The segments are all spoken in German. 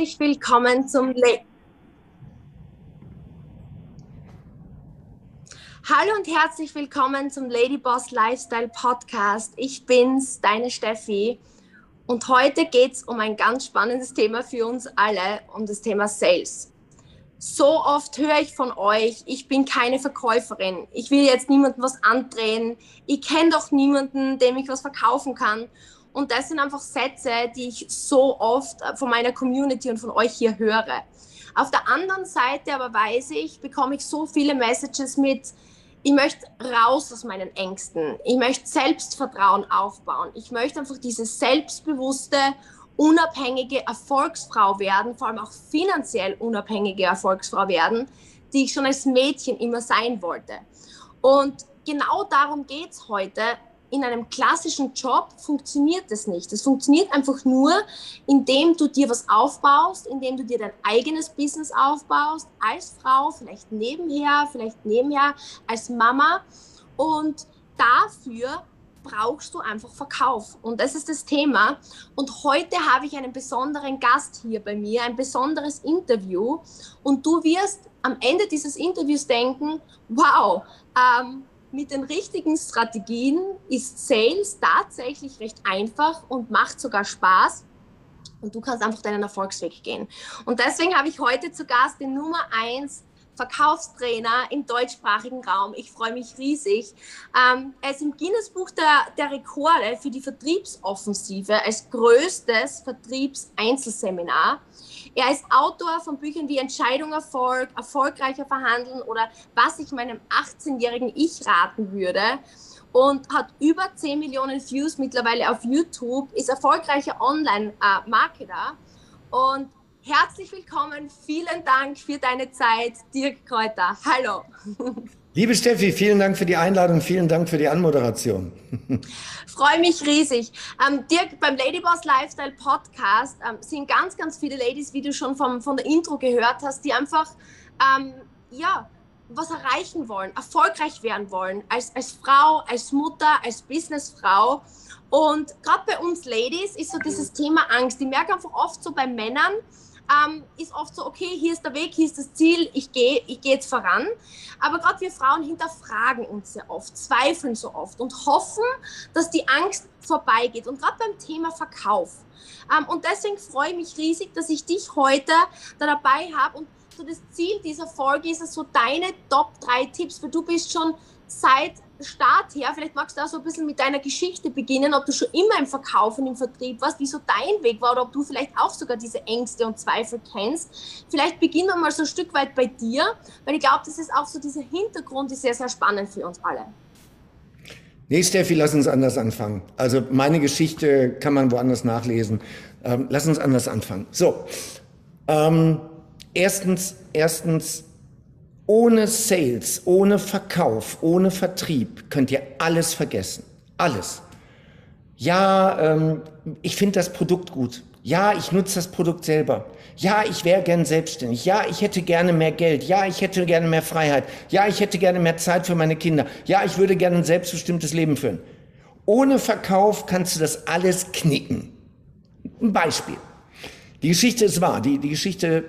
herzlich willkommen zum Le Hallo und herzlich willkommen zum Ladyboss Lifestyle Podcast. Ich bin's, deine Steffi. Und heute geht es um ein ganz spannendes Thema für uns alle, um das Thema Sales. So oft höre ich von euch, ich bin keine Verkäuferin. Ich will jetzt niemandem was andrehen. Ich kenne doch niemanden, dem ich was verkaufen kann. Und das sind einfach Sätze, die ich so oft von meiner Community und von euch hier höre. Auf der anderen Seite aber weiß ich, bekomme ich so viele Messages mit, ich möchte raus aus meinen Ängsten. Ich möchte Selbstvertrauen aufbauen. Ich möchte einfach diese selbstbewusste, unabhängige Erfolgsfrau werden, vor allem auch finanziell unabhängige Erfolgsfrau werden, die ich schon als Mädchen immer sein wollte. Und genau darum geht es heute, in einem klassischen Job funktioniert das nicht. Es funktioniert einfach nur, indem du dir was aufbaust, indem du dir dein eigenes Business aufbaust, als Frau, vielleicht nebenher, vielleicht nebenher als Mama. Und dafür brauchst du einfach Verkauf. Und das ist das Thema. Und heute habe ich einen besonderen Gast hier bei mir, ein besonderes Interview. Und du wirst am Ende dieses Interviews denken, wow, ähm, mit den richtigen Strategien ist Sales tatsächlich recht einfach und macht sogar Spaß. Und du kannst einfach deinen Erfolgsweg gehen. Und deswegen habe ich heute zu Gast den Nummer 1 Verkaufstrainer im deutschsprachigen Raum. Ich freue mich riesig. Ähm, er ist im Guinness-Buch der, der Rekorde für die Vertriebsoffensive als größtes Vertriebseinzelseminar. Er ist Autor von Büchern wie Entscheidung Erfolg, Erfolgreicher Verhandeln oder Was ich meinem 18-jährigen Ich raten würde und hat über 10 Millionen Views mittlerweile auf YouTube, ist erfolgreicher Online-Marketer und herzlich willkommen, vielen Dank für deine Zeit, Dirk Kräuter. Hallo. Liebe Steffi, vielen Dank für die Einladung, vielen Dank für die Anmoderation. Freue mich riesig. Ähm, Dirk, beim Ladyboss Lifestyle Podcast ähm, sind ganz, ganz viele Ladies, wie du schon vom, von der Intro gehört hast, die einfach, ähm, ja, was erreichen wollen, erfolgreich werden wollen, als, als Frau, als Mutter, als Businessfrau. Und gerade bei uns Ladies ist so dieses Thema Angst. Ich merke einfach oft so bei Männern, ähm, ist oft so, okay, hier ist der Weg, hier ist das Ziel, ich gehe ich geh jetzt voran. Aber gerade wir Frauen hinterfragen uns sehr oft, zweifeln so oft und hoffen, dass die Angst vorbeigeht. Und gerade beim Thema Verkauf. Ähm, und deswegen freue ich mich riesig, dass ich dich heute da dabei habe. Und so das Ziel dieser Folge ist es so deine Top 3 Tipps, weil du bist schon seit Start her, vielleicht magst du auch so ein bisschen mit deiner Geschichte beginnen, ob du schon immer im Verkauf und im Vertrieb warst, wie so dein Weg war oder ob du vielleicht auch sogar diese Ängste und Zweifel kennst. Vielleicht beginnen wir mal so ein Stück weit bei dir, weil ich glaube, das ist auch so dieser Hintergrund, ist sehr, sehr spannend für uns alle. Nee, Steffi, lass uns anders anfangen. Also meine Geschichte kann man woanders nachlesen. Ähm, lass uns anders anfangen. So, ähm, erstens, erstens, ohne Sales, ohne Verkauf, ohne Vertrieb könnt ihr alles vergessen. Alles. Ja, ähm, ich finde das Produkt gut. Ja, ich nutze das Produkt selber. Ja, ich wäre gern selbstständig. Ja, ich hätte gerne mehr Geld. Ja, ich hätte gerne mehr Freiheit. Ja, ich hätte gerne mehr Zeit für meine Kinder. Ja, ich würde gerne ein selbstbestimmtes Leben führen. Ohne Verkauf kannst du das alles knicken. Ein Beispiel. Die Geschichte ist wahr. Die, die Geschichte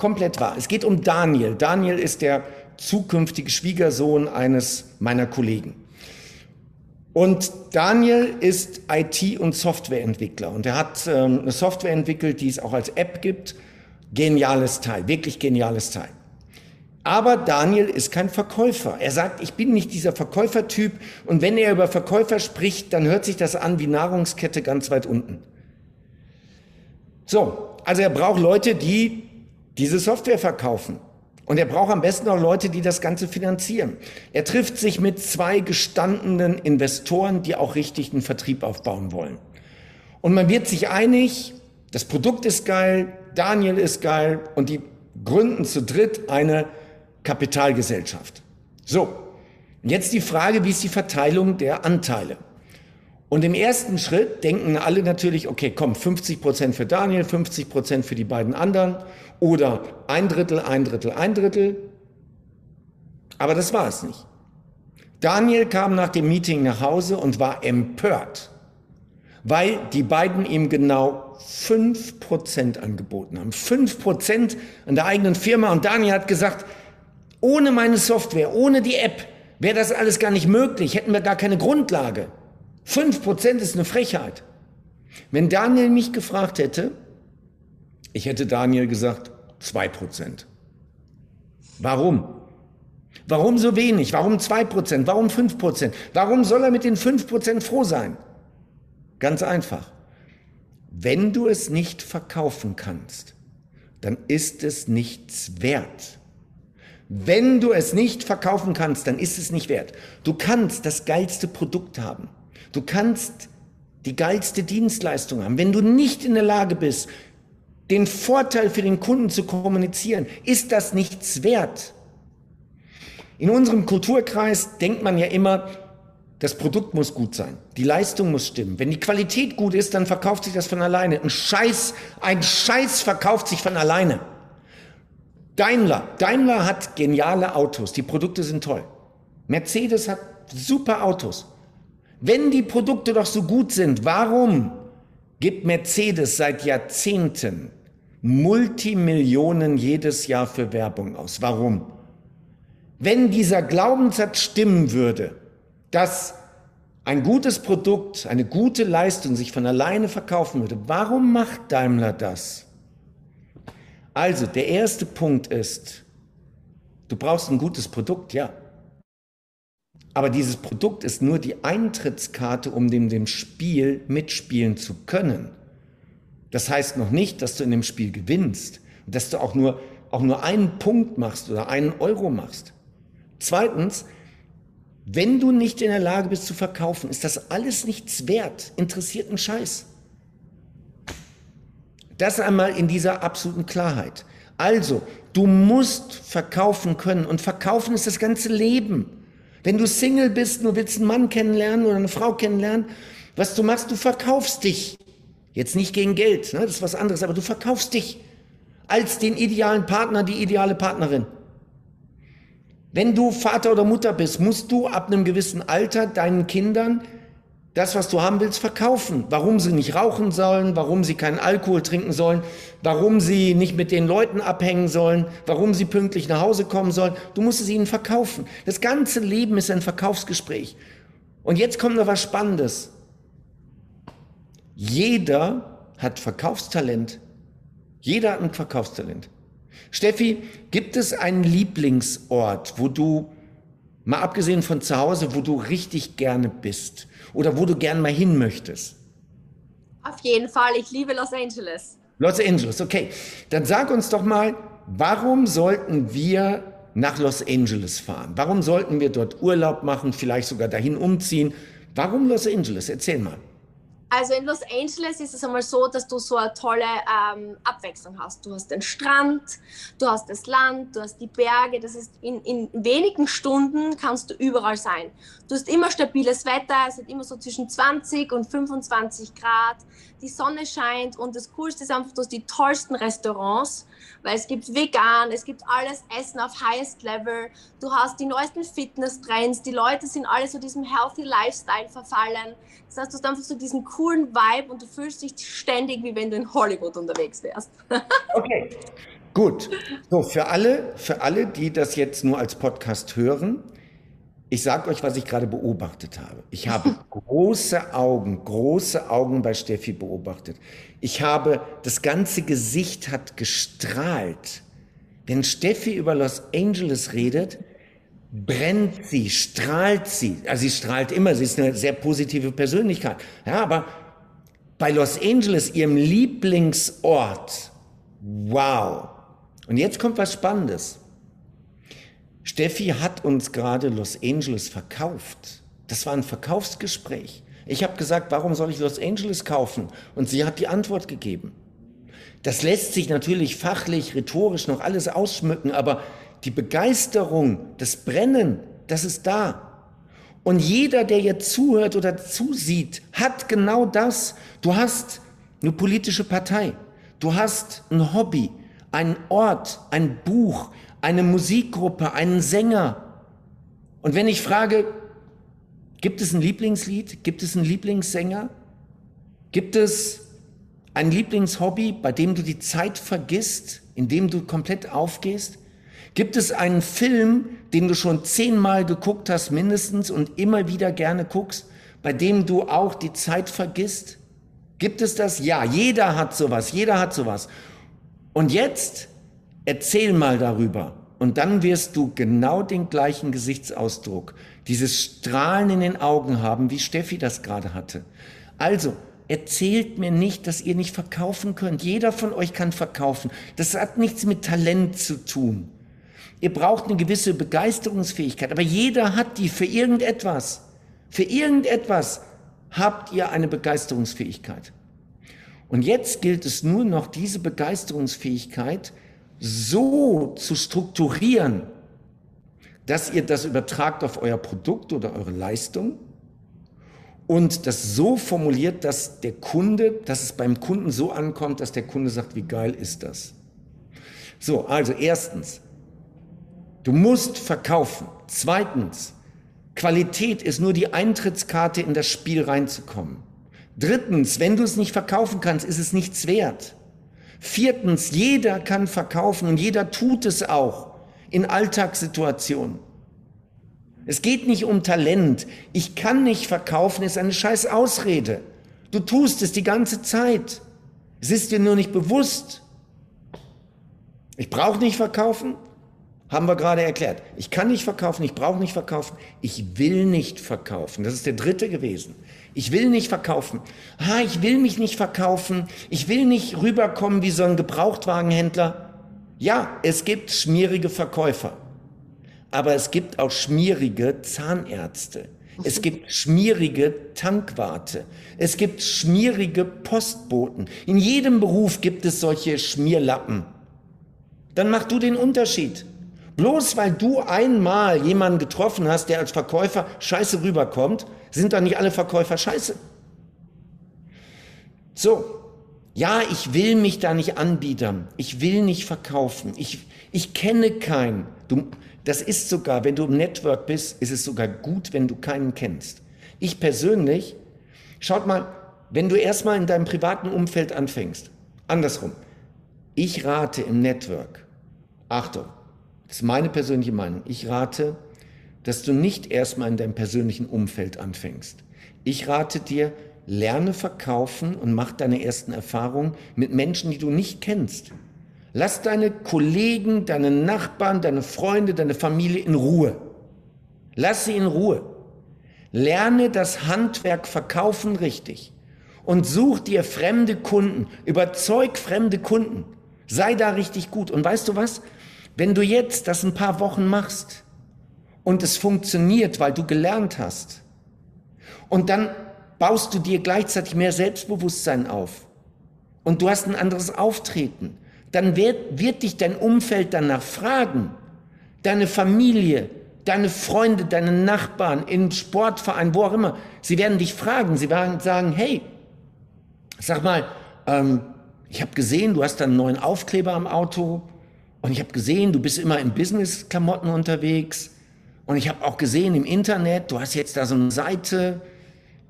komplett wahr. Es geht um Daniel. Daniel ist der zukünftige Schwiegersohn eines meiner Kollegen. Und Daniel ist IT- und Softwareentwickler und er hat ähm, eine Software entwickelt, die es auch als App gibt. Geniales Teil, wirklich geniales Teil. Aber Daniel ist kein Verkäufer. Er sagt, ich bin nicht dieser Verkäufertyp und wenn er über Verkäufer spricht, dann hört sich das an wie Nahrungskette ganz weit unten. So, also er braucht Leute, die diese Software verkaufen. Und er braucht am besten auch Leute, die das Ganze finanzieren. Er trifft sich mit zwei gestandenen Investoren, die auch richtig einen Vertrieb aufbauen wollen. Und man wird sich einig, das Produkt ist geil, Daniel ist geil und die gründen zu dritt eine Kapitalgesellschaft. So, jetzt die Frage, wie ist die Verteilung der Anteile? Und im ersten Schritt denken alle natürlich, okay, komm, 50 Prozent für Daniel, 50 Prozent für die beiden anderen oder ein Drittel, ein Drittel, ein Drittel. Aber das war es nicht. Daniel kam nach dem Meeting nach Hause und war empört, weil die beiden ihm genau 5% angeboten haben. 5% an der eigenen Firma. Und Daniel hat gesagt, ohne meine Software, ohne die App wäre das alles gar nicht möglich, hätten wir gar keine Grundlage. 5% ist eine Frechheit. Wenn Daniel mich gefragt hätte, ich hätte Daniel gesagt, 2%. Warum? Warum so wenig? Warum 2%? Warum 5%? Warum soll er mit den 5% froh sein? Ganz einfach. Wenn du es nicht verkaufen kannst, dann ist es nichts wert. Wenn du es nicht verkaufen kannst, dann ist es nicht wert. Du kannst das geilste Produkt haben. Du kannst die geilste Dienstleistung haben. Wenn du nicht in der Lage bist, den Vorteil für den Kunden zu kommunizieren, ist das nichts wert. In unserem Kulturkreis denkt man ja immer, das Produkt muss gut sein, die Leistung muss stimmen. Wenn die Qualität gut ist, dann verkauft sich das von alleine. Ein Scheiß, ein Scheiß verkauft sich von alleine. Daimler, Daimler hat geniale Autos, die Produkte sind toll. Mercedes hat super Autos. Wenn die Produkte doch so gut sind, warum gibt Mercedes seit Jahrzehnten Multimillionen jedes Jahr für Werbung aus? Warum? Wenn dieser Glaubenssatz stimmen würde, dass ein gutes Produkt, eine gute Leistung sich von alleine verkaufen würde, warum macht Daimler das? Also, der erste Punkt ist, du brauchst ein gutes Produkt, ja. Aber dieses Produkt ist nur die Eintrittskarte, um in dem Spiel mitspielen zu können. Das heißt noch nicht, dass du in dem Spiel gewinnst, dass du auch nur, auch nur einen Punkt machst oder einen Euro machst. Zweitens, wenn du nicht in der Lage bist zu verkaufen, ist das alles nichts wert, interessiert einen Scheiß. Das einmal in dieser absoluten Klarheit. Also, du musst verkaufen können und verkaufen ist das ganze Leben. Wenn du Single bist, nur willst einen Mann kennenlernen oder eine Frau kennenlernen, was du machst, du verkaufst dich. Jetzt nicht gegen Geld, ne? das ist was anderes, aber du verkaufst dich als den idealen Partner, die ideale Partnerin. Wenn du Vater oder Mutter bist, musst du ab einem gewissen Alter deinen Kindern das, was du haben willst, verkaufen. Warum sie nicht rauchen sollen, warum sie keinen Alkohol trinken sollen, warum sie nicht mit den Leuten abhängen sollen, warum sie pünktlich nach Hause kommen sollen. Du musst es ihnen verkaufen. Das ganze Leben ist ein Verkaufsgespräch. Und jetzt kommt noch was Spannendes. Jeder hat Verkaufstalent. Jeder hat ein Verkaufstalent. Steffi, gibt es einen Lieblingsort, wo du, mal abgesehen von zu Hause, wo du richtig gerne bist? oder wo du gern mal hin möchtest? Auf jeden Fall, ich liebe Los Angeles. Los Angeles, okay. Dann sag uns doch mal, warum sollten wir nach Los Angeles fahren? Warum sollten wir dort Urlaub machen, vielleicht sogar dahin umziehen? Warum Los Angeles? Erzähl mal. Also in Los Angeles ist es einmal so, dass du so eine tolle ähm, Abwechslung hast. Du hast den Strand, du hast das Land, du hast die Berge. Das ist in, in wenigen Stunden kannst du überall sein. Du hast immer stabiles Wetter, es ist immer so zwischen 20 und 25 Grad. Die Sonne scheint und das Coolste ist einfach, du hast die tollsten Restaurants weil es gibt vegan, es gibt alles Essen auf highest level, du hast die neuesten Fitness-Trends, die Leute sind alle so diesem healthy Lifestyle verfallen. Das heißt, du hast einfach so diesen coolen Vibe und du fühlst dich ständig, wie wenn du in Hollywood unterwegs wärst. okay, gut. So, für alle, für alle, die das jetzt nur als Podcast hören, ich sage euch, was ich gerade beobachtet habe. Ich habe große Augen, große Augen bei Steffi beobachtet. Ich habe, das ganze Gesicht hat gestrahlt. Wenn Steffi über Los Angeles redet, brennt sie, strahlt sie. Also sie strahlt immer, sie ist eine sehr positive Persönlichkeit. Ja, aber bei Los Angeles, ihrem Lieblingsort, wow. Und jetzt kommt was Spannendes. Steffi hat uns gerade Los Angeles verkauft. Das war ein Verkaufsgespräch. Ich habe gesagt, warum soll ich Los Angeles kaufen? Und sie hat die Antwort gegeben. Das lässt sich natürlich fachlich, rhetorisch noch alles ausschmücken, aber die Begeisterung, das Brennen, das ist da. Und jeder, der jetzt zuhört oder zusieht, hat genau das. Du hast eine politische Partei, du hast ein Hobby, einen Ort, ein Buch, eine Musikgruppe, einen Sänger. Und wenn ich frage, Gibt es ein Lieblingslied? Gibt es einen Lieblingssänger? Gibt es Ein Lieblingshobby, bei dem du die Zeit vergisst, in dem du komplett aufgehst? Gibt es einen Film, den du schon zehnmal geguckt hast mindestens und immer wieder gerne guckst, bei dem du auch die Zeit vergisst? Gibt es das? Ja, jeder hat sowas, jeder hat sowas. Und jetzt erzähl mal darüber. Und dann wirst du genau den gleichen Gesichtsausdruck, dieses Strahlen in den Augen haben, wie Steffi das gerade hatte. Also, erzählt mir nicht, dass ihr nicht verkaufen könnt. Jeder von euch kann verkaufen. Das hat nichts mit Talent zu tun. Ihr braucht eine gewisse Begeisterungsfähigkeit, aber jeder hat die für irgendetwas. Für irgendetwas habt ihr eine Begeisterungsfähigkeit. Und jetzt gilt es nur noch, diese Begeisterungsfähigkeit so zu strukturieren, dass ihr das übertragt auf euer Produkt oder eure Leistung und das so formuliert, dass der Kunde, dass es beim Kunden so ankommt, dass der Kunde sagt, wie geil ist das? So, also erstens, du musst verkaufen. Zweitens, Qualität ist nur die Eintrittskarte in das Spiel reinzukommen. Drittens, wenn du es nicht verkaufen kannst, ist es nichts wert. Viertens, jeder kann verkaufen und jeder tut es auch in Alltagssituationen. Es geht nicht um Talent. Ich kann nicht verkaufen, ist eine scheiß Ausrede. Du tust es die ganze Zeit. Es ist dir nur nicht bewusst. Ich brauche nicht verkaufen, haben wir gerade erklärt. Ich kann nicht verkaufen, ich brauche nicht verkaufen, ich will nicht verkaufen. Das ist der dritte gewesen. Ich will nicht verkaufen. Ah, ich will mich nicht verkaufen. Ich will nicht rüberkommen wie so ein Gebrauchtwagenhändler. Ja, es gibt schmierige Verkäufer. Aber es gibt auch schmierige Zahnärzte. Es gibt schmierige Tankwarte. Es gibt schmierige Postboten. In jedem Beruf gibt es solche Schmierlappen. Dann mach du den Unterschied. Bloß weil du einmal jemanden getroffen hast, der als Verkäufer scheiße rüberkommt, sind doch nicht alle Verkäufer scheiße. So, ja, ich will mich da nicht anbiedern. Ich will nicht verkaufen. Ich, ich kenne keinen. Du, das ist sogar, wenn du im Network bist, ist es sogar gut, wenn du keinen kennst. Ich persönlich, schaut mal, wenn du erstmal in deinem privaten Umfeld anfängst, andersrum, ich rate im Network, Achtung, das ist meine persönliche Meinung, ich rate, dass du nicht erstmal in deinem persönlichen Umfeld anfängst. Ich rate dir, lerne verkaufen und mach deine ersten Erfahrungen mit Menschen, die du nicht kennst. Lass deine Kollegen, deine Nachbarn, deine Freunde, deine Familie in Ruhe. Lass sie in Ruhe. Lerne das Handwerk verkaufen richtig und such dir fremde Kunden. Überzeug fremde Kunden. Sei da richtig gut. Und weißt du was? Wenn du jetzt das ein paar Wochen machst und es funktioniert, weil du gelernt hast, und dann baust du dir gleichzeitig mehr Selbstbewusstsein auf und du hast ein anderes Auftreten dann wird, wird dich dein Umfeld danach fragen. Deine Familie, deine Freunde, deine Nachbarn, im Sportverein, wo auch immer. Sie werden dich fragen. Sie werden sagen, hey, sag mal, ähm, ich habe gesehen, du hast einen neuen Aufkleber am Auto. Und ich habe gesehen, du bist immer in Business-Klamotten unterwegs. Und ich habe auch gesehen im Internet, du hast jetzt da so eine Seite.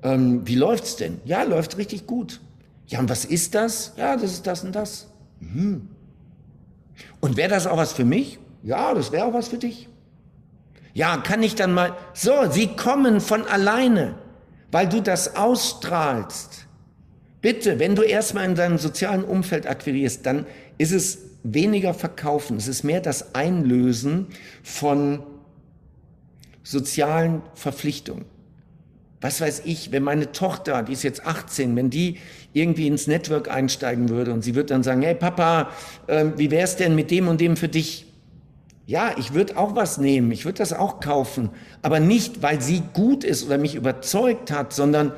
Ähm, wie läuft's denn? Ja, läuft richtig gut. Ja, und was ist das? Ja, das ist das und das. Mhm. Und wäre das auch was für mich? Ja, das wäre auch was für dich. Ja, kann ich dann mal, so, sie kommen von alleine, weil du das ausstrahlst. Bitte, wenn du erstmal in deinem sozialen Umfeld akquirierst, dann ist es weniger Verkaufen, es ist mehr das Einlösen von sozialen Verpflichtungen was weiß ich, wenn meine Tochter, die ist jetzt 18, wenn die irgendwie ins Network einsteigen würde und sie würde dann sagen, hey Papa, äh, wie wär's denn mit dem und dem für dich? Ja, ich würde auch was nehmen, ich würde das auch kaufen, aber nicht, weil sie gut ist oder mich überzeugt hat, sondern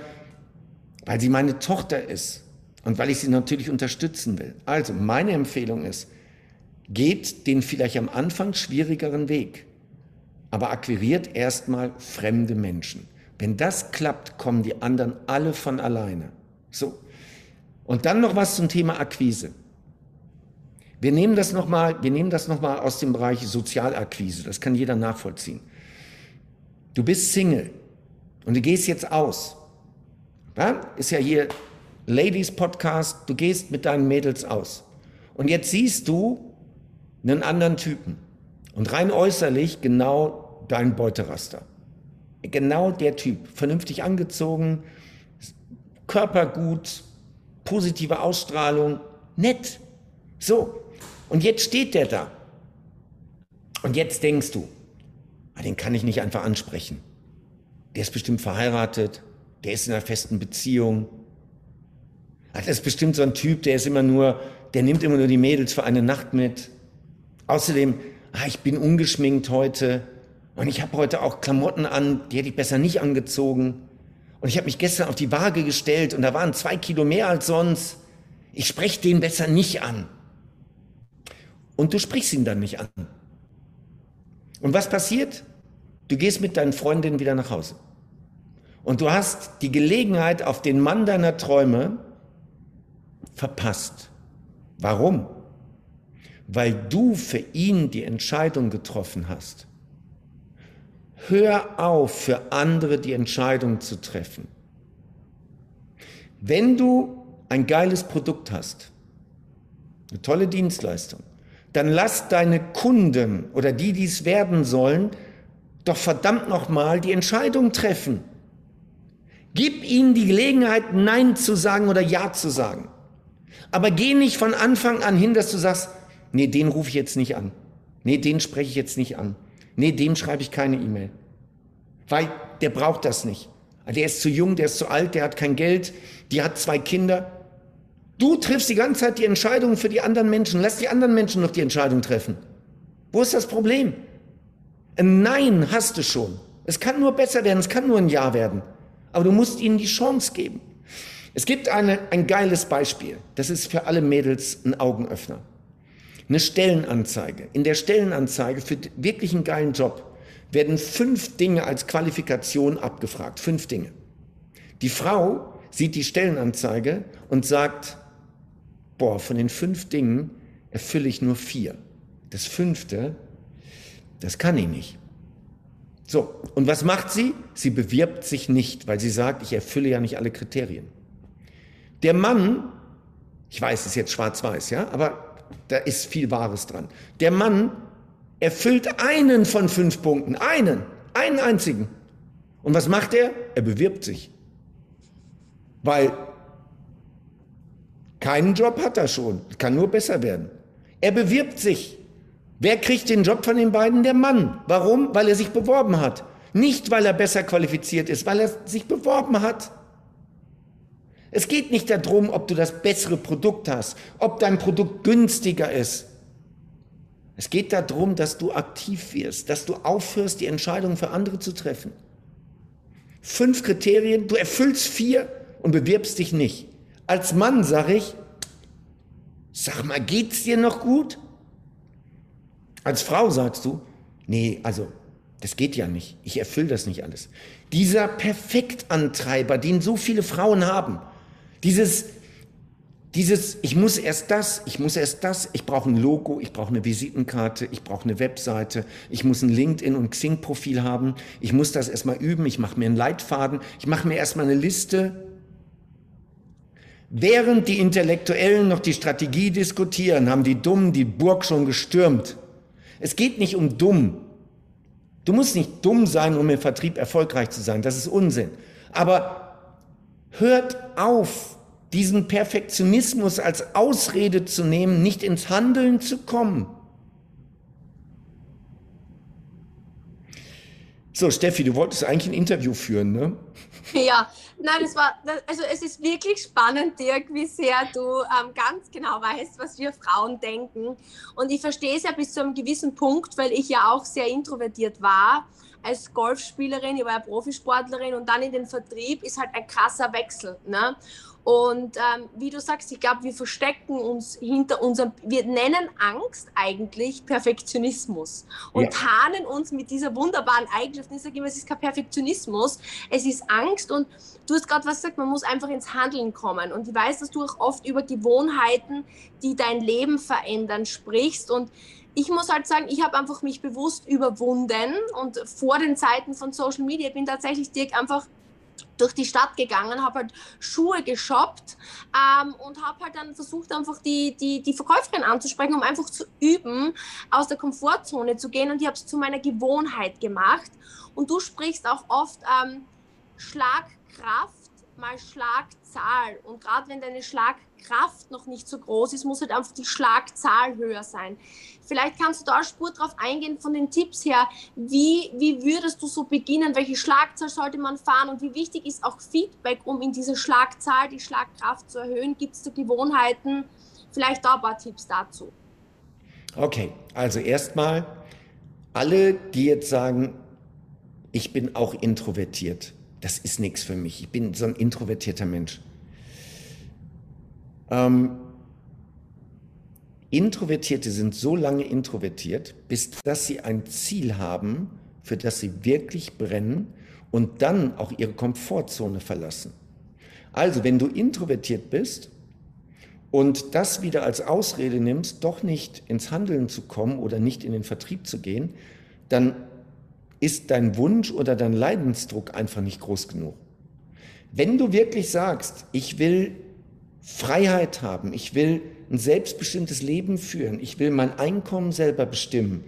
weil sie meine Tochter ist und weil ich sie natürlich unterstützen will. Also meine Empfehlung ist, geht den vielleicht am Anfang schwierigeren Weg, aber akquiriert erstmal fremde Menschen. Wenn das klappt, kommen die anderen alle von alleine. So. Und dann noch was zum Thema Akquise. Wir nehmen das nochmal, wir nehmen das nochmal aus dem Bereich Sozialakquise. Das kann jeder nachvollziehen. Du bist Single und du gehst jetzt aus. Ja? Ist ja hier Ladies Podcast, du gehst mit deinen Mädels aus. Und jetzt siehst du einen anderen Typen. Und rein äußerlich genau dein Beuteraster. Genau der Typ. Vernünftig angezogen, Körper gut, positive Ausstrahlung, nett. So. Und jetzt steht der da. Und jetzt denkst du, ah, den kann ich nicht einfach ansprechen. Der ist bestimmt verheiratet, der ist in einer festen Beziehung. Ah, das ist bestimmt so ein Typ, der ist immer nur, der nimmt immer nur die Mädels für eine Nacht mit. Außerdem, ah, ich bin ungeschminkt heute und ich habe heute auch Klamotten an, die hätte ich besser nicht angezogen. Und ich habe mich gestern auf die Waage gestellt und da waren zwei Kilo mehr als sonst. Ich spreche den besser nicht an. Und du sprichst ihn dann nicht an. Und was passiert? Du gehst mit deinen Freundinnen wieder nach Hause. Und du hast die Gelegenheit auf den Mann deiner Träume verpasst. Warum? Weil du für ihn die Entscheidung getroffen hast. Hör auf, für andere die Entscheidung zu treffen. Wenn du ein geiles Produkt hast, eine tolle Dienstleistung, dann lass deine Kunden oder die, die es werden sollen, doch verdammt nochmal die Entscheidung treffen. Gib ihnen die Gelegenheit, Nein zu sagen oder Ja zu sagen. Aber geh nicht von Anfang an hin, dass du sagst, nee, den rufe ich jetzt nicht an. Nee, den spreche ich jetzt nicht an. Nee, dem schreibe ich keine E-Mail. Weil der braucht das nicht. Der ist zu jung, der ist zu alt, der hat kein Geld, die hat zwei Kinder. Du triffst die ganze Zeit die Entscheidungen für die anderen Menschen. Lass die anderen Menschen noch die Entscheidung treffen. Wo ist das Problem? Ein Nein hast du schon. Es kann nur besser werden, es kann nur ein Ja werden. Aber du musst ihnen die Chance geben. Es gibt eine, ein geiles Beispiel. Das ist für alle Mädels ein Augenöffner. Eine Stellenanzeige. In der Stellenanzeige für wirklich einen geilen Job werden fünf Dinge als Qualifikation abgefragt. Fünf Dinge. Die Frau sieht die Stellenanzeige und sagt, boah, von den fünf Dingen erfülle ich nur vier. Das fünfte, das kann ich nicht. So, und was macht sie? Sie bewirbt sich nicht, weil sie sagt, ich erfülle ja nicht alle Kriterien. Der Mann, ich weiß, es ist jetzt schwarz-weiß, ja, aber da ist viel Wahres dran. Der Mann erfüllt einen von fünf Punkten, einen, einen einzigen. Und was macht er? Er bewirbt sich. Weil keinen Job hat er schon, kann nur besser werden. Er bewirbt sich. Wer kriegt den Job von den beiden? Der Mann. Warum? Weil er sich beworben hat. Nicht, weil er besser qualifiziert ist, weil er sich beworben hat. Es geht nicht darum, ob du das bessere Produkt hast, ob dein Produkt günstiger ist. Es geht darum, dass du aktiv wirst, dass du aufhörst, die Entscheidung für andere zu treffen. Fünf Kriterien, du erfüllst vier und bewirbst dich nicht. Als Mann sage ich, sag mal, geht's dir noch gut? Als Frau sagst du, nee, also das geht ja nicht. Ich erfülle das nicht alles. Dieser Perfektantreiber, den so viele Frauen haben, dieses dieses, ich muss erst das, ich muss erst das, ich brauche ein Logo, ich brauche eine Visitenkarte, ich brauche eine Webseite, ich muss ein LinkedIn- und Xing-Profil haben, ich muss das erstmal üben, ich mache mir einen Leitfaden, ich mache mir erstmal eine Liste. Während die Intellektuellen noch die Strategie diskutieren, haben die Dummen die Burg schon gestürmt. Es geht nicht um dumm. Du musst nicht dumm sein, um im Vertrieb erfolgreich zu sein. Das ist Unsinn. Aber hört auf, diesen Perfektionismus als Ausrede zu nehmen, nicht ins Handeln zu kommen. So, Steffi, du wolltest eigentlich ein Interview führen, ne? Ja, nein, es war, also es ist wirklich spannend, Dirk, wie sehr du ähm, ganz genau weißt, was wir Frauen denken. Und ich verstehe es ja bis zu einem gewissen Punkt, weil ich ja auch sehr introvertiert war als Golfspielerin, ich war ja Profisportlerin und dann in den Vertrieb ist halt ein krasser Wechsel. Ne? Und ähm, wie du sagst, ich glaube, wir verstecken uns hinter unserem, wir nennen Angst eigentlich Perfektionismus und ja. tarnen uns mit dieser wunderbaren Eigenschaft. Ich sage immer, es ist kein Perfektionismus, es ist Angst und du hast gerade was gesagt, man muss einfach ins Handeln kommen. Und ich weiß, dass du auch oft über Gewohnheiten, die dein Leben verändern, sprichst und ich muss halt sagen, ich habe einfach mich bewusst überwunden und vor den Zeiten von Social Media bin tatsächlich Dirk einfach durch die Stadt gegangen, habe halt Schuhe geshoppt ähm, und habe halt dann versucht, einfach die, die, die Verkäuferin anzusprechen, um einfach zu üben, aus der Komfortzone zu gehen. Und ich habe es zu meiner Gewohnheit gemacht. Und du sprichst auch oft ähm, Schlagkraft mal Schlagzahl. Und gerade wenn deine Schlagkraft noch nicht so groß ist, muss halt einfach die Schlagzahl höher sein. Vielleicht kannst du da Spur drauf eingehen von den Tipps her. Wie, wie würdest du so beginnen? Welche Schlagzahl sollte man fahren? Und wie wichtig ist auch Feedback, um in dieser Schlagzahl die Schlagkraft zu erhöhen? Gibt es da Gewohnheiten? Vielleicht da ein paar Tipps dazu. Okay, also erstmal alle, die jetzt sagen, ich bin auch introvertiert das ist nichts für mich. Ich bin so ein introvertierter Mensch. Ähm, Introvertierte sind so lange introvertiert, bis dass sie ein Ziel haben, für das sie wirklich brennen und dann auch ihre Komfortzone verlassen. Also, wenn du introvertiert bist und das wieder als Ausrede nimmst, doch nicht ins Handeln zu kommen oder nicht in den Vertrieb zu gehen, dann ist dein Wunsch oder dein Leidensdruck einfach nicht groß genug. Wenn du wirklich sagst, ich will Freiheit haben, ich will ein selbstbestimmtes Leben führen, ich will mein Einkommen selber bestimmen,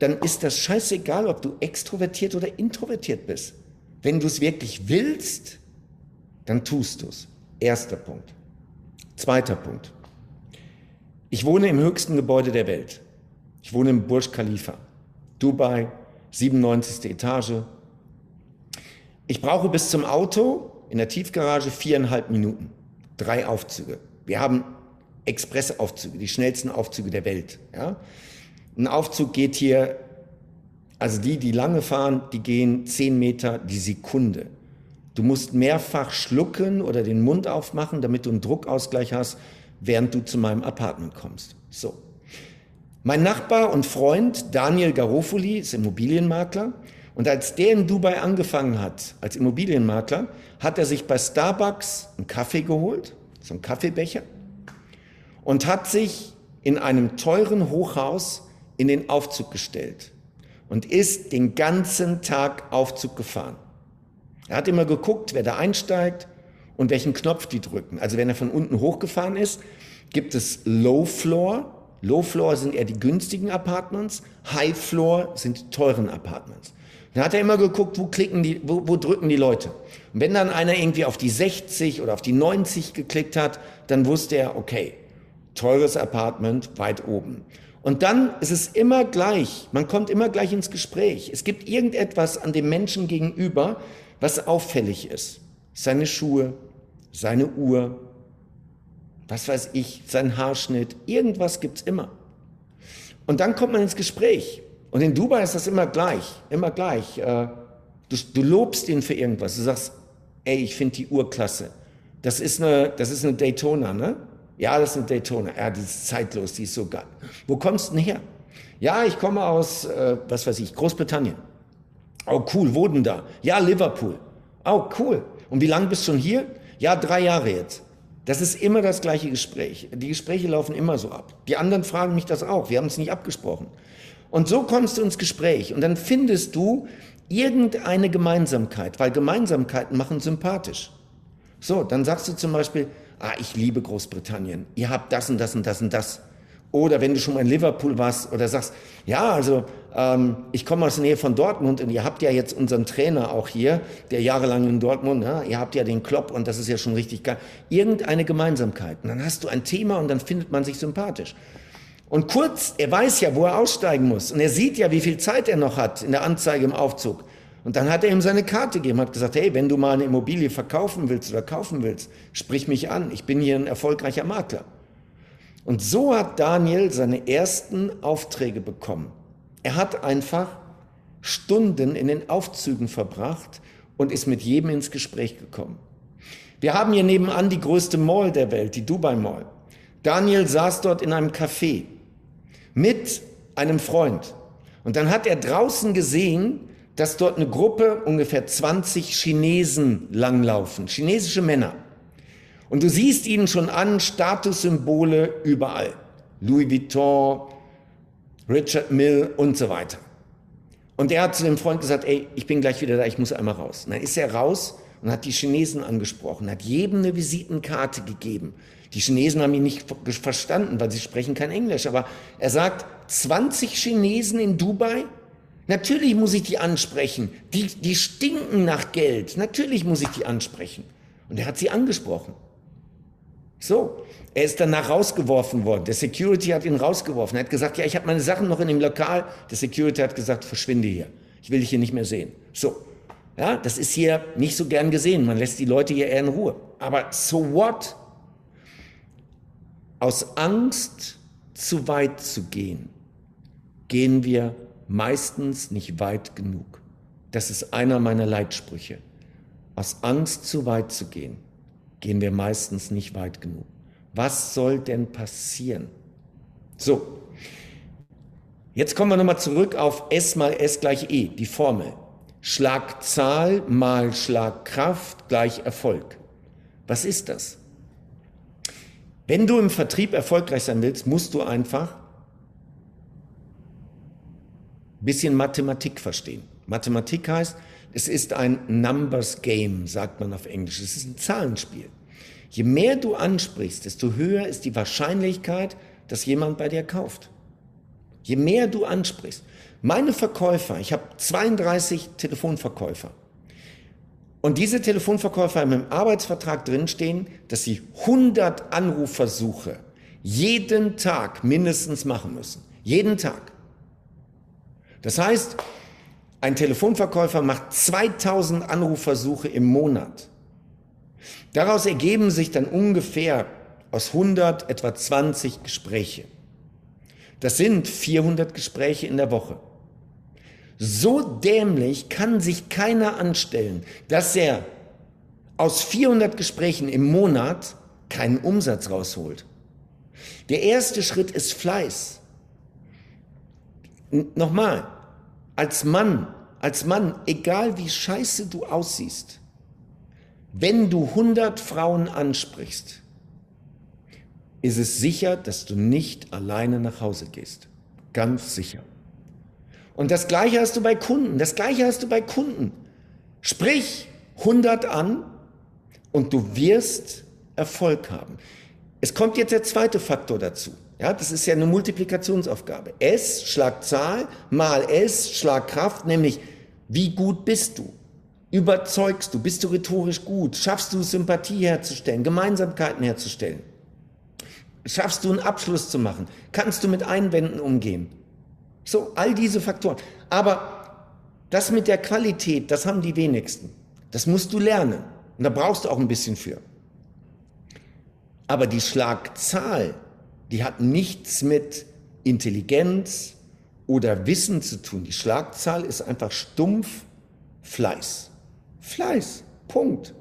dann ist das scheißegal, ob du extrovertiert oder introvertiert bist. Wenn du es wirklich willst, dann tust du es. Erster Punkt. Zweiter Punkt. Ich wohne im höchsten Gebäude der Welt. Ich wohne im Burj Khalifa. Dubai, 97. Etage. Ich brauche bis zum Auto in der Tiefgarage viereinhalb Minuten. Drei Aufzüge. Wir haben Expressaufzüge, die schnellsten Aufzüge der Welt. Ja? Ein Aufzug geht hier, also die, die lange fahren, die gehen zehn Meter die Sekunde. Du musst mehrfach schlucken oder den Mund aufmachen, damit du einen Druckausgleich hast, während du zu meinem Apartment kommst. So. Mein Nachbar und Freund Daniel Garofoli ist Immobilienmakler und als der in Dubai angefangen hat als Immobilienmakler, hat er sich bei Starbucks einen Kaffee geholt, so einen Kaffeebecher und hat sich in einem teuren Hochhaus in den Aufzug gestellt und ist den ganzen Tag Aufzug gefahren. Er hat immer geguckt, wer da einsteigt und welchen Knopf die drücken. Also wenn er von unten hochgefahren ist, gibt es Low Floor, Low Floor sind eher die günstigen Apartments, High Floor sind die teuren Apartments. Dann hat er immer geguckt, wo klicken die, wo, wo drücken die Leute. Und wenn dann einer irgendwie auf die 60 oder auf die 90 geklickt hat, dann wusste er, okay, teures Apartment weit oben. Und dann ist es immer gleich, man kommt immer gleich ins Gespräch. Es gibt irgendetwas an dem Menschen gegenüber, was auffällig ist. Seine Schuhe, seine Uhr, was weiß ich, sein Haarschnitt, irgendwas gibt's immer. Und dann kommt man ins Gespräch. Und in Dubai ist das immer gleich, immer gleich. Äh, du, du lobst ihn für irgendwas. Du sagst, ey, ich finde die Uhr klasse. Das ist eine, das ist eine Daytona, ne? Ja, das ist eine Daytona. Ja, die ist zeitlos, die ist so geil. Wo kommst du denn her? Ja, ich komme aus, äh, was weiß ich, Großbritannien. Oh, cool, wo denn da? Ja, Liverpool. Oh, cool. Und wie lange bist du schon hier? Ja, drei Jahre jetzt. Das ist immer das gleiche Gespräch. Die Gespräche laufen immer so ab. Die anderen fragen mich das auch. Wir haben es nicht abgesprochen. Und so kommst du ins Gespräch und dann findest du irgendeine Gemeinsamkeit, weil Gemeinsamkeiten machen sympathisch. So, dann sagst du zum Beispiel, ah, ich liebe Großbritannien. Ihr habt das und das und das und das. Oder wenn du schon mal in Liverpool warst oder sagst, ja, also ähm, ich komme aus der Nähe von Dortmund und ihr habt ja jetzt unseren Trainer auch hier, der jahrelang in Dortmund, ja, ihr habt ja den Klopp und das ist ja schon richtig geil. Irgendeine Gemeinsamkeit. Und dann hast du ein Thema und dann findet man sich sympathisch. Und kurz, er weiß ja, wo er aussteigen muss. Und er sieht ja, wie viel Zeit er noch hat in der Anzeige im Aufzug. Und dann hat er ihm seine Karte gegeben, hat gesagt, hey, wenn du mal eine Immobilie verkaufen willst oder kaufen willst, sprich mich an. Ich bin hier ein erfolgreicher Makler. Und so hat Daniel seine ersten Aufträge bekommen. Er hat einfach Stunden in den Aufzügen verbracht und ist mit jedem ins Gespräch gekommen. Wir haben hier nebenan die größte Mall der Welt, die Dubai Mall. Daniel saß dort in einem Café mit einem Freund. Und dann hat er draußen gesehen, dass dort eine Gruppe, ungefähr 20 Chinesen langlaufen, chinesische Männer. Und du siehst ihnen schon an, Statussymbole überall. Louis Vuitton, Richard Mill und so weiter. Und er hat zu dem Freund gesagt, ey, ich bin gleich wieder da, ich muss einmal raus. Und dann ist er raus und hat die Chinesen angesprochen, hat jedem eine Visitenkarte gegeben. Die Chinesen haben ihn nicht verstanden, weil sie sprechen kein Englisch. Aber er sagt, 20 Chinesen in Dubai? Natürlich muss ich die ansprechen. Die, die stinken nach Geld. Natürlich muss ich die ansprechen. Und er hat sie angesprochen. So, er ist danach rausgeworfen worden. Der Security hat ihn rausgeworfen. Er hat gesagt, ja, ich habe meine Sachen noch in dem Lokal. Der Security hat gesagt, verschwinde hier. Ich will dich hier nicht mehr sehen. So, ja, das ist hier nicht so gern gesehen. Man lässt die Leute hier eher in Ruhe. Aber so what? Aus Angst, zu weit zu gehen, gehen wir meistens nicht weit genug. Das ist einer meiner Leitsprüche. Aus Angst, zu weit zu gehen, gehen wir meistens nicht weit genug. Was soll denn passieren? So, jetzt kommen wir nochmal zurück auf S mal S gleich E, die Formel. Schlagzahl mal Schlagkraft gleich Erfolg. Was ist das? Wenn du im Vertrieb erfolgreich sein willst, musst du einfach ein bisschen Mathematik verstehen. Mathematik heißt, es ist ein Numbers Game, sagt man auf Englisch. Es ist ein Zahlenspiel. Je mehr du ansprichst, desto höher ist die Wahrscheinlichkeit, dass jemand bei dir kauft. Je mehr du ansprichst. Meine Verkäufer, ich habe 32 Telefonverkäufer. Und diese Telefonverkäufer haben im Arbeitsvertrag drinstehen, dass sie 100 Anrufversuche jeden Tag mindestens machen müssen. Jeden Tag. Das heißt, ein Telefonverkäufer macht 2000 Anrufversuche im Monat. Daraus ergeben sich dann ungefähr aus 100 etwa 20 Gespräche. Das sind 400 Gespräche in der Woche. So dämlich kann sich keiner anstellen, dass er aus 400 Gesprächen im Monat keinen Umsatz rausholt. Der erste Schritt ist Fleiß. Nochmal, als Mann, als Mann, egal wie scheiße du aussiehst, wenn du 100 Frauen ansprichst, ist es sicher, dass du nicht alleine nach Hause gehst. Ganz sicher. Und das Gleiche hast du bei Kunden. Das Gleiche hast du bei Kunden. Sprich 100 an und du wirst Erfolg haben. Es kommt jetzt der zweite Faktor dazu. Ja, das ist ja eine Multiplikationsaufgabe. S, Schlagzahl, mal S, Schlagkraft, nämlich wie gut bist du? Überzeugst du? Bist du rhetorisch gut? Schaffst du Sympathie herzustellen, Gemeinsamkeiten herzustellen? Schaffst du einen Abschluss zu machen? Kannst du mit Einwänden umgehen? So, all diese Faktoren. Aber das mit der Qualität, das haben die wenigsten. Das musst du lernen. Und da brauchst du auch ein bisschen für. Aber die Schlagzahl, die hat nichts mit Intelligenz oder Wissen zu tun. Die Schlagzahl ist einfach stumpf Fleiß. Fleiß. Punkt.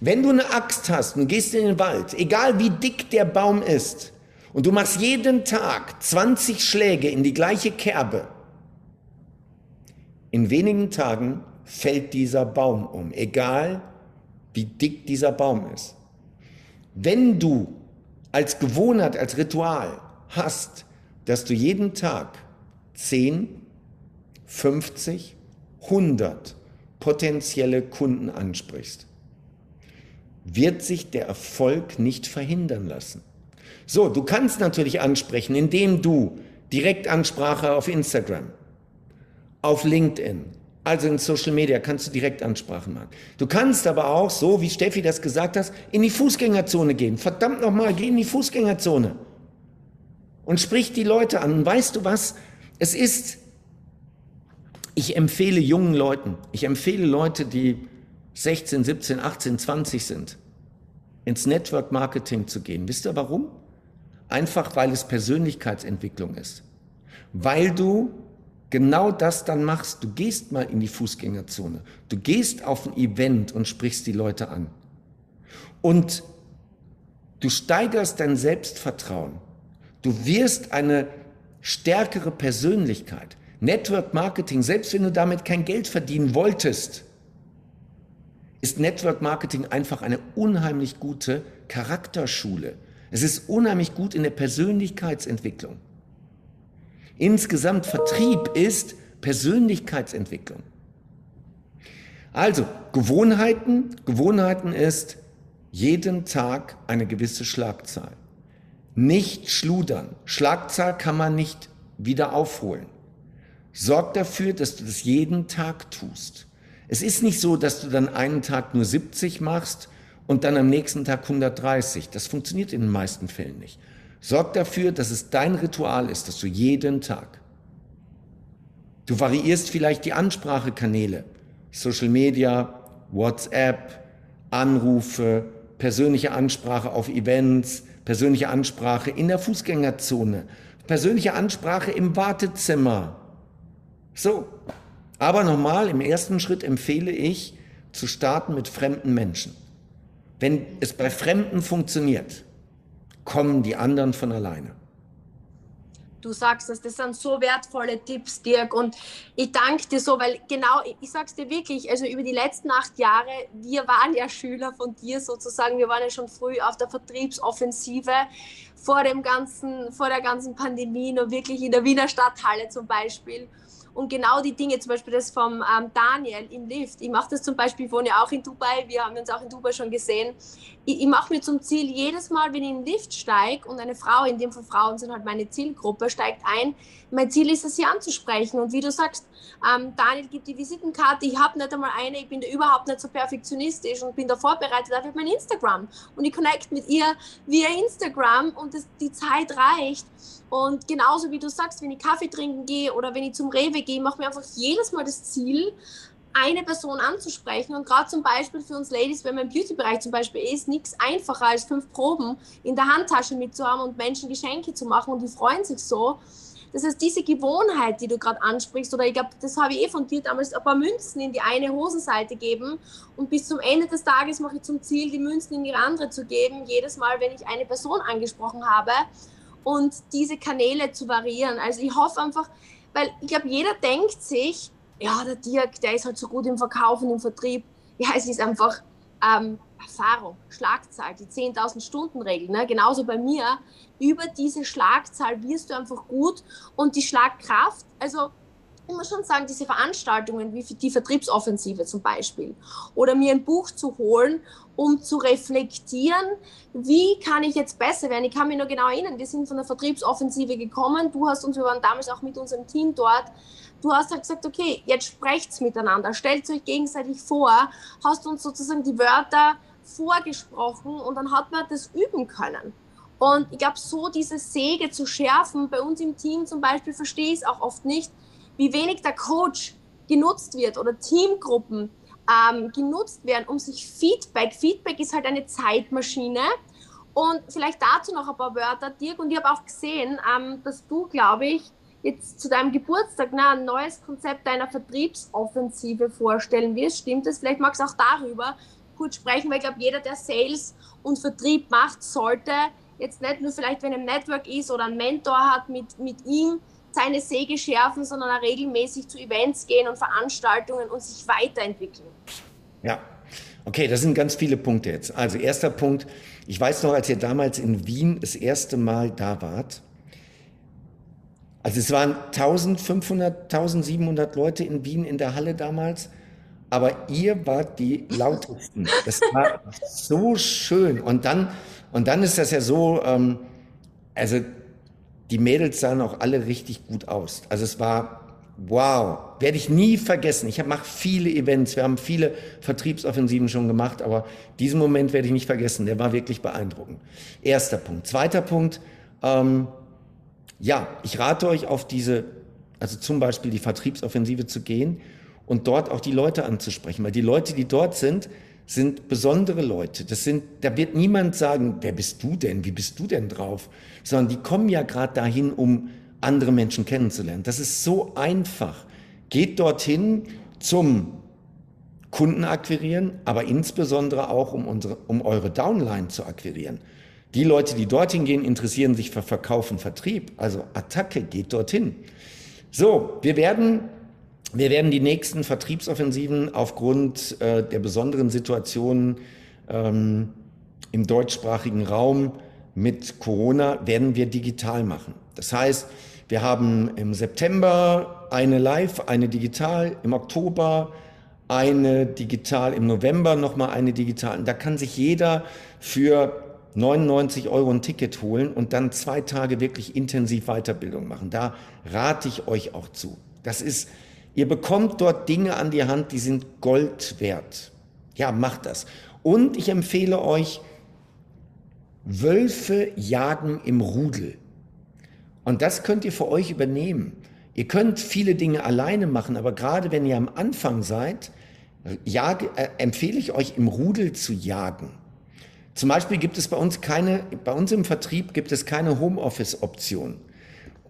Wenn du eine Axt hast und gehst in den Wald, egal wie dick der Baum ist, und du machst jeden Tag 20 Schläge in die gleiche Kerbe, in wenigen Tagen fällt dieser Baum um, egal wie dick dieser Baum ist. Wenn du als Gewohnheit, als Ritual hast, dass du jeden Tag 10, 50, 100 potenzielle Kunden ansprichst, wird sich der Erfolg nicht verhindern lassen. So, du kannst natürlich ansprechen, indem du Direktansprache auf Instagram, auf LinkedIn, also in Social Media kannst du direkt Ansprachen machen. Du kannst aber auch, so wie Steffi das gesagt hat, in die Fußgängerzone gehen. Verdammt nochmal, geh in die Fußgängerzone. Und sprich die Leute an. Und weißt du was? Es ist, ich empfehle jungen Leuten, ich empfehle Leute, die 16, 17, 18, 20 sind, ins Network Marketing zu gehen. Wisst ihr warum? Einfach weil es Persönlichkeitsentwicklung ist. Weil du genau das dann machst. Du gehst mal in die Fußgängerzone. Du gehst auf ein Event und sprichst die Leute an. Und du steigerst dein Selbstvertrauen. Du wirst eine stärkere Persönlichkeit. Network Marketing, selbst wenn du damit kein Geld verdienen wolltest, ist Network Marketing einfach eine unheimlich gute Charakterschule. Es ist unheimlich gut in der Persönlichkeitsentwicklung. Insgesamt Vertrieb ist Persönlichkeitsentwicklung. Also, Gewohnheiten. Gewohnheiten ist jeden Tag eine gewisse Schlagzahl. Nicht schludern. Schlagzahl kann man nicht wieder aufholen. Sorg dafür, dass du das jeden Tag tust. Es ist nicht so, dass du dann einen Tag nur 70 machst und dann am nächsten Tag 130. Das funktioniert in den meisten Fällen nicht. Sorg dafür, dass es dein Ritual ist, dass du jeden Tag. Du variierst vielleicht die Ansprachekanäle, Social Media, WhatsApp, Anrufe, persönliche Ansprache auf Events, persönliche Ansprache in der Fußgängerzone, persönliche Ansprache im Wartezimmer. So, aber nochmal, im ersten Schritt empfehle ich, zu starten mit fremden Menschen. Wenn es bei Fremden funktioniert, kommen die anderen von alleine. Du sagst das, das sind so wertvolle Tipps, Dirk. Und ich danke dir so, weil genau, ich sag's dir wirklich, also über die letzten acht Jahre, wir waren ja Schüler von dir sozusagen, wir waren ja schon früh auf der Vertriebsoffensive vor dem ganzen, vor der ganzen Pandemie, nur wirklich in der Wiener Stadthalle zum Beispiel. Und genau die Dinge, zum Beispiel das vom ähm, Daniel im Lift, ich mache das zum Beispiel, ich wohne ja auch in Dubai, wir haben uns auch in Dubai schon gesehen. Ich, ich mache mir zum Ziel, jedes Mal, wenn ich in den Lift steige und eine Frau, in dem Fall Frauen sind halt meine Zielgruppe, steigt ein, mein Ziel ist es, sie anzusprechen. Und wie du sagst, ähm, Daniel gibt die Visitenkarte, ich habe nicht einmal eine, ich bin da überhaupt nicht so perfektionistisch und bin da vorbereitet auf mein Instagram. Und ich connect mit ihr via Instagram und das, die Zeit reicht. Und genauso wie du sagst, wenn ich Kaffee trinken gehe oder wenn ich zum Rewe gehe, mache mir einfach jedes Mal das Ziel, eine Person anzusprechen. Und gerade zum Beispiel für uns Ladies, wenn man im Beauty-Bereich zum Beispiel ist, nichts einfacher als fünf Proben in der Handtasche mitzuhaben und Menschen Geschenke zu machen und die freuen sich so. Das heißt, diese Gewohnheit, die du gerade ansprichst, oder ich glaube, das habe ich eh von dir damals, ein paar Münzen in die eine Hosenseite geben und bis zum Ende des Tages mache ich zum Ziel, die Münzen in die andere zu geben, jedes Mal, wenn ich eine Person angesprochen habe und diese Kanäle zu variieren. Also ich hoffe einfach, weil ich glaube, jeder denkt sich, ja, der Dirk, der ist halt so gut im Verkauf und im Vertrieb. Ja, es ist einfach ähm, Erfahrung, Schlagzahl, die 10.000 Stunden Regel. Ne? Genauso bei mir. Über diese Schlagzahl wirst du einfach gut und die Schlagkraft, also ich muss schon sagen, diese Veranstaltungen wie die Vertriebsoffensive zum Beispiel oder mir ein Buch zu holen, um zu reflektieren, wie kann ich jetzt besser werden. Ich kann mich noch genau erinnern, wir sind von der Vertriebsoffensive gekommen, du hast uns, wir waren damals auch mit unserem Team dort, du hast halt gesagt, okay, jetzt sprecht's miteinander, stellt euch gegenseitig vor, hast uns sozusagen die Wörter vorgesprochen und dann hat man das üben können. Und ich glaube, so diese Säge zu schärfen, bei uns im Team zum Beispiel verstehe ich es auch oft nicht, wie wenig der Coach genutzt wird oder Teamgruppen ähm, genutzt werden, um sich Feedback, Feedback ist halt eine Zeitmaschine. Und vielleicht dazu noch ein paar Wörter, Dirk. Und ich habe auch gesehen, ähm, dass du, glaube ich, jetzt zu deinem Geburtstag na, ein neues Konzept deiner Vertriebsoffensive vorstellen wirst. Stimmt das? Vielleicht magst du auch darüber kurz sprechen, weil ich glaube, jeder, der Sales und Vertrieb macht, sollte jetzt nicht nur vielleicht, wenn er ein Network ist oder einen Mentor hat, mit, mit ihm seine Säge schärfen, sondern auch regelmäßig zu Events gehen und Veranstaltungen und sich weiterentwickeln. Ja, okay, das sind ganz viele Punkte jetzt. Also erster Punkt, ich weiß noch, als ihr damals in Wien das erste Mal da wart, also es waren 1500, 1700 Leute in Wien in der Halle damals, aber ihr wart die lautesten. Das war so schön. Und dann, und dann ist das ja so, ähm, also die Mädels sahen auch alle richtig gut aus. Also es war wow, werde ich nie vergessen. Ich mache viele Events, wir haben viele Vertriebsoffensiven schon gemacht, aber diesen Moment werde ich nicht vergessen. Der war wirklich beeindruckend. Erster Punkt. Zweiter Punkt. Ähm, ja, ich rate euch auf diese, also zum Beispiel die Vertriebsoffensive zu gehen und dort auch die Leute anzusprechen, weil die Leute, die dort sind, sind besondere Leute. Das sind, da wird niemand sagen, wer bist du denn? Wie bist du denn drauf? Sondern die kommen ja gerade dahin, um andere Menschen kennenzulernen. Das ist so einfach. Geht dorthin zum Kunden akquirieren, aber insbesondere auch, um, unsere, um eure Downline zu akquirieren. Die Leute, die dorthin gehen, interessieren sich für Verkauf und Vertrieb. Also Attacke geht dorthin. So, wir werden wir werden die nächsten Vertriebsoffensiven aufgrund äh, der besonderen Situation ähm, im deutschsprachigen Raum mit Corona werden wir digital machen. Das heißt, wir haben im September eine live, eine digital im Oktober, eine digital im November, nochmal eine digital. Und da kann sich jeder für 99 Euro ein Ticket holen und dann zwei Tage wirklich intensiv Weiterbildung machen. Da rate ich euch auch zu. Das ist, ihr bekommt dort Dinge an die Hand, die sind Gold wert. Ja, macht das. Und ich empfehle euch, Wölfe jagen im Rudel. Und das könnt ihr für euch übernehmen. Ihr könnt viele Dinge alleine machen, aber gerade wenn ihr am Anfang seid, jage, äh, empfehle ich euch im Rudel zu jagen. Zum Beispiel gibt es bei uns keine, bei uns im Vertrieb gibt es keine Homeoffice-Option.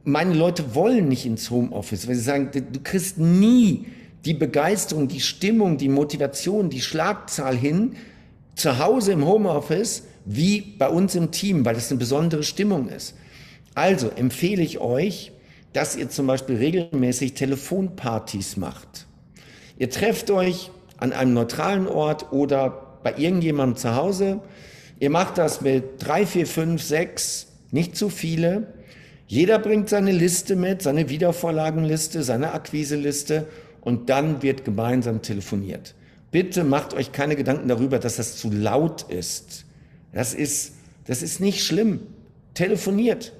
Meine Leute wollen nicht ins Homeoffice, weil sie sagen, du kriegst nie die Begeisterung, die Stimmung, die Motivation, die Schlagzahl hin, zu Hause im Homeoffice, wie bei uns im Team, weil das eine besondere Stimmung ist. Also empfehle ich euch, dass ihr zum Beispiel regelmäßig Telefonpartys macht. Ihr trefft euch an einem neutralen Ort oder bei irgendjemandem zu Hause. Ihr macht das mit drei, vier, fünf, sechs, nicht zu viele. Jeder bringt seine Liste mit, seine Wiedervorlagenliste, seine Akquiseliste und dann wird gemeinsam telefoniert. Bitte macht euch keine Gedanken darüber, dass das zu laut ist. Das ist, das ist nicht schlimm. Telefoniert.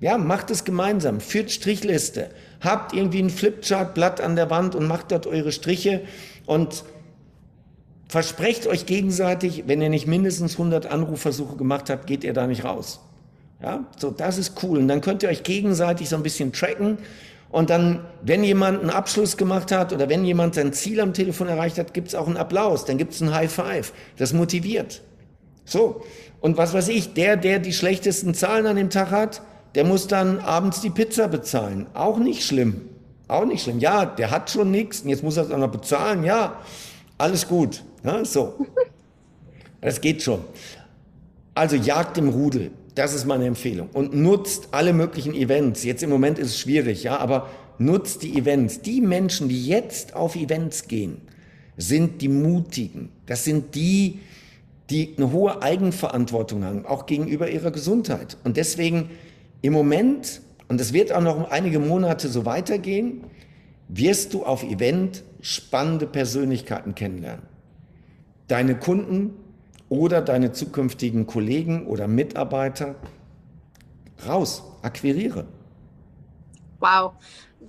Ja, macht es gemeinsam. Führt Strichliste. Habt irgendwie ein Flipchart-Blatt an der Wand und macht dort eure Striche und versprecht euch gegenseitig, wenn ihr nicht mindestens 100 Anrufversuche gemacht habt, geht ihr da nicht raus. Ja, so, das ist cool. Und dann könnt ihr euch gegenseitig so ein bisschen tracken. Und dann, wenn jemand einen Abschluss gemacht hat oder wenn jemand sein Ziel am Telefon erreicht hat, gibt es auch einen Applaus, dann gibt es ein High Five. Das motiviert. So. Und was weiß ich, der, der die schlechtesten Zahlen an dem Tag hat, der muss dann abends die Pizza bezahlen. Auch nicht schlimm. Auch nicht schlimm. Ja, der hat schon nichts und jetzt muss er es auch noch bezahlen. Ja, alles gut. Ja, so. Das geht schon. Also Jagd im Rudel. Das ist meine Empfehlung. Und nutzt alle möglichen Events. Jetzt im Moment ist es schwierig, ja, aber nutzt die Events. Die Menschen, die jetzt auf Events gehen, sind die Mutigen. Das sind die, die eine hohe Eigenverantwortung haben, auch gegenüber ihrer Gesundheit. Und deswegen im Moment, und es wird auch noch einige Monate so weitergehen, wirst du auf Event spannende Persönlichkeiten kennenlernen. Deine Kunden oder deine zukünftigen Kollegen oder Mitarbeiter raus, akquiriere. Wow,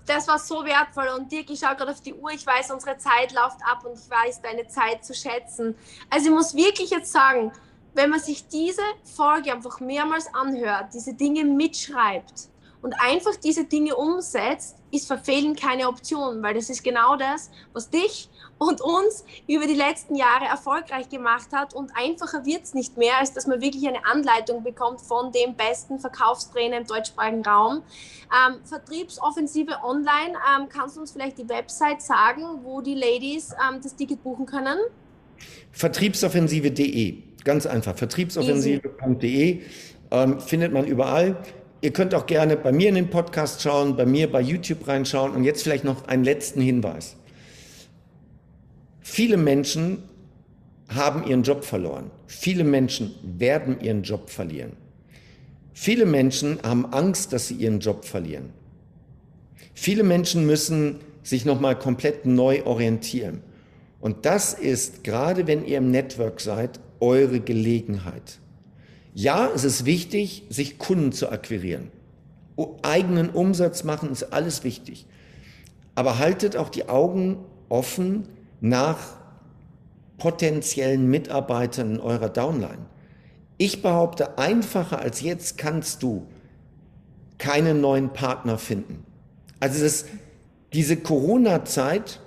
das war so wertvoll. Und Dirk, ich schaue gerade auf die Uhr. Ich weiß, unsere Zeit läuft ab und ich weiß deine Zeit zu schätzen. Also ich muss wirklich jetzt sagen, wenn man sich diese Folge einfach mehrmals anhört, diese Dinge mitschreibt und einfach diese Dinge umsetzt, ist Verfehlen keine Option, weil das ist genau das, was dich und uns über die letzten Jahre erfolgreich gemacht hat und einfacher wird es nicht mehr, als dass man wirklich eine Anleitung bekommt von dem besten Verkaufstrainer im deutschsprachigen Raum. Ähm, Vertriebsoffensive online, ähm, kannst du uns vielleicht die Website sagen, wo die Ladies ähm, das Ticket buchen können? Vertriebsoffensive.de, ganz einfach, vertriebsoffensive.de ähm, findet man überall. Ihr könnt auch gerne bei mir in den Podcast schauen, bei mir bei YouTube reinschauen und jetzt vielleicht noch einen letzten Hinweis. Viele Menschen haben ihren Job verloren. Viele Menschen werden ihren Job verlieren. Viele Menschen haben Angst, dass sie ihren Job verlieren. Viele Menschen müssen sich nochmal komplett neu orientieren. Und das ist, gerade wenn ihr im Network seid, eure Gelegenheit. Ja, es ist wichtig, sich Kunden zu akquirieren. Eigenen Umsatz machen ist alles wichtig. Aber haltet auch die Augen offen nach potenziellen Mitarbeitern eurer Downline. Ich behaupte, einfacher als jetzt kannst du keine neuen Partner finden. Also das, diese Corona-Zeit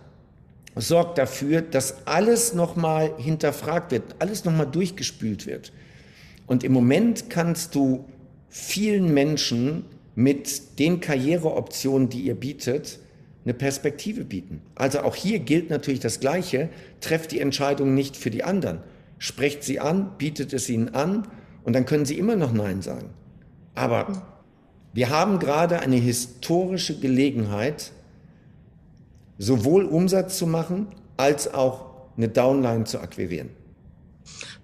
sorgt dafür, dass alles nochmal hinterfragt wird, alles nochmal durchgespült wird. Und im Moment kannst du vielen Menschen mit den Karriereoptionen, die ihr bietet, eine Perspektive bieten. Also auch hier gilt natürlich das Gleiche. Trefft die Entscheidung nicht für die anderen. Sprecht sie an, bietet es ihnen an und dann können sie immer noch Nein sagen. Aber wir haben gerade eine historische Gelegenheit, sowohl Umsatz zu machen, als auch eine Downline zu akquirieren.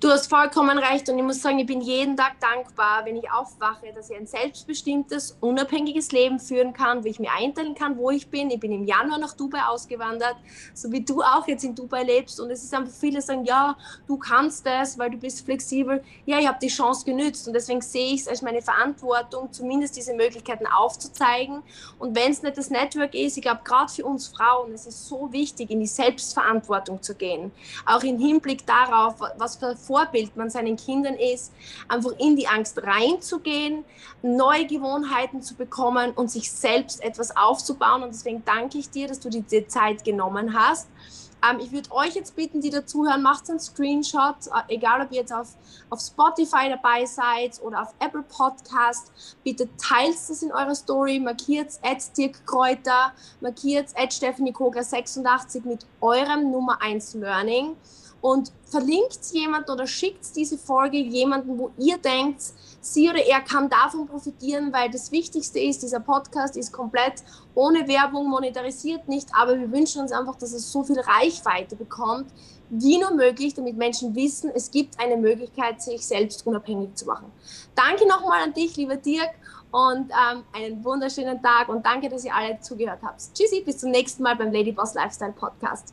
Du hast vollkommen recht und ich muss sagen, ich bin jeden Tag dankbar, wenn ich aufwache, dass ich ein selbstbestimmtes, unabhängiges Leben führen kann, wo ich mir einteilen kann, wo ich bin. Ich bin im Januar nach Dubai ausgewandert, so wie du auch jetzt in Dubai lebst und es ist einfach viele sagen, ja, du kannst das, weil du bist flexibel. Ja, ich habe die Chance genützt und deswegen sehe ich es als meine Verantwortung, zumindest diese Möglichkeiten aufzuzeigen und wenn es nicht das Network ist, ich glaube gerade für uns Frauen, es ist so wichtig, in die Selbstverantwortung zu gehen, auch im Hinblick darauf, was für Vorbild man seinen Kindern ist, einfach in die Angst reinzugehen, neue Gewohnheiten zu bekommen und sich selbst etwas aufzubauen. Und deswegen danke ich dir, dass du dir die Zeit genommen hast. Ähm, ich würde euch jetzt bitten, die dazuhören, macht einen Screenshot, äh, egal ob ihr jetzt auf, auf Spotify dabei seid oder auf Apple Podcast. Bitte teilt es in eurer Story, markiert es Dirk Kräuter, markiert es Stephanie Kogler 86 mit eurem Nummer 1 Learning und verlinkt jemand oder schickt diese Folge jemanden, wo ihr denkt, sie oder er kann davon profitieren, weil das Wichtigste ist, dieser Podcast ist komplett ohne Werbung monetarisiert nicht, aber wir wünschen uns einfach, dass es so viel Reichweite bekommt, wie nur möglich, damit Menschen wissen, es gibt eine Möglichkeit, sich selbst unabhängig zu machen. Danke nochmal an dich, lieber Dirk, und ähm, einen wunderschönen Tag und danke, dass ihr alle zugehört habt. Tschüssi, bis zum nächsten Mal beim Ladyboss Lifestyle Podcast.